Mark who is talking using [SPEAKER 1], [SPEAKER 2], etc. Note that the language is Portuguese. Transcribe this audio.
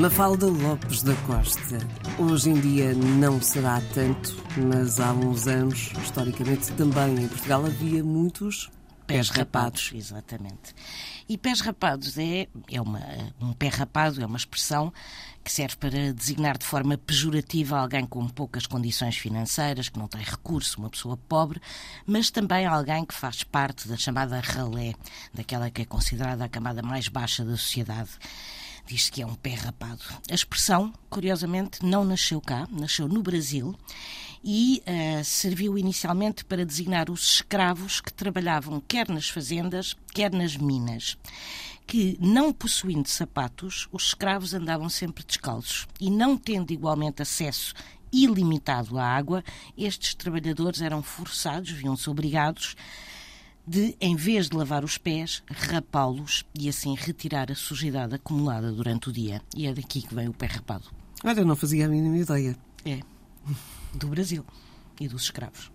[SPEAKER 1] Mafalda Lopes da Costa. Hoje em dia não será tanto, mas há uns anos, historicamente também em Portugal, havia muitos pés rapados.
[SPEAKER 2] Exatamente. E pés rapados é, é uma, um pé rapado, é uma expressão que serve para designar de forma pejorativa alguém com poucas condições financeiras, que não tem recurso, uma pessoa pobre, mas também alguém que faz parte da chamada ralé, daquela que é considerada a camada mais baixa da sociedade diz-se que é um pé rapado. A expressão, curiosamente, não nasceu cá, nasceu no Brasil e uh, serviu inicialmente para designar os escravos que trabalhavam quer nas fazendas, quer nas minas. Que, não possuindo sapatos, os escravos andavam sempre descalços e, não tendo igualmente acesso ilimitado à água, estes trabalhadores eram forçados, viam-se obrigados de, em vez de lavar os pés, rapá-los e assim retirar a sujidade acumulada durante o dia. E é daqui que vem o pé rapado.
[SPEAKER 1] Olha, não fazia a mínima ideia.
[SPEAKER 2] É, do Brasil e dos escravos.